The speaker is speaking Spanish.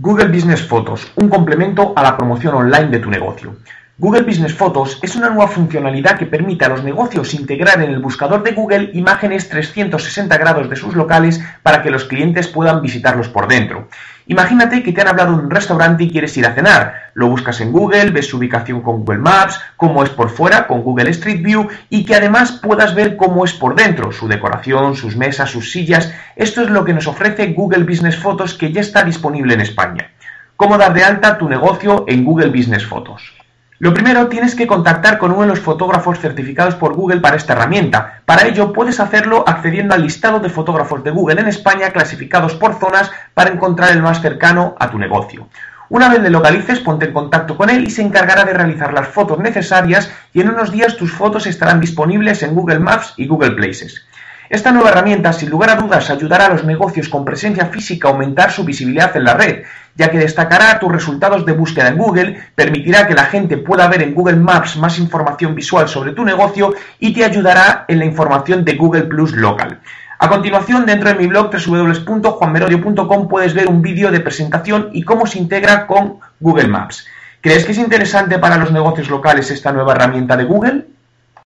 Google Business Photos, un complemento a la promoción online de tu negocio. Google Business Photos es una nueva funcionalidad que permite a los negocios integrar en el buscador de Google imágenes 360 grados de sus locales para que los clientes puedan visitarlos por dentro. Imagínate que te han hablado de un restaurante y quieres ir a cenar. Lo buscas en Google, ves su ubicación con Google Maps, cómo es por fuera con Google Street View y que además puedas ver cómo es por dentro, su decoración, sus mesas, sus sillas. Esto es lo que nos ofrece Google Business Photos que ya está disponible en España. ¿Cómo dar de alta tu negocio en Google Business Photos? Lo primero, tienes que contactar con uno de los fotógrafos certificados por Google para esta herramienta. Para ello, puedes hacerlo accediendo al listado de fotógrafos de Google en España clasificados por zonas para encontrar el más cercano a tu negocio. Una vez le localices, ponte en contacto con él y se encargará de realizar las fotos necesarias y en unos días tus fotos estarán disponibles en Google Maps y Google Places. Esta nueva herramienta, sin lugar a dudas, ayudará a los negocios con presencia física a aumentar su visibilidad en la red, ya que destacará tus resultados de búsqueda en Google, permitirá que la gente pueda ver en Google Maps más información visual sobre tu negocio y te ayudará en la información de Google Plus Local. A continuación, dentro de mi blog www.juanmerodio.com puedes ver un vídeo de presentación y cómo se integra con Google Maps. ¿Crees que es interesante para los negocios locales esta nueva herramienta de Google?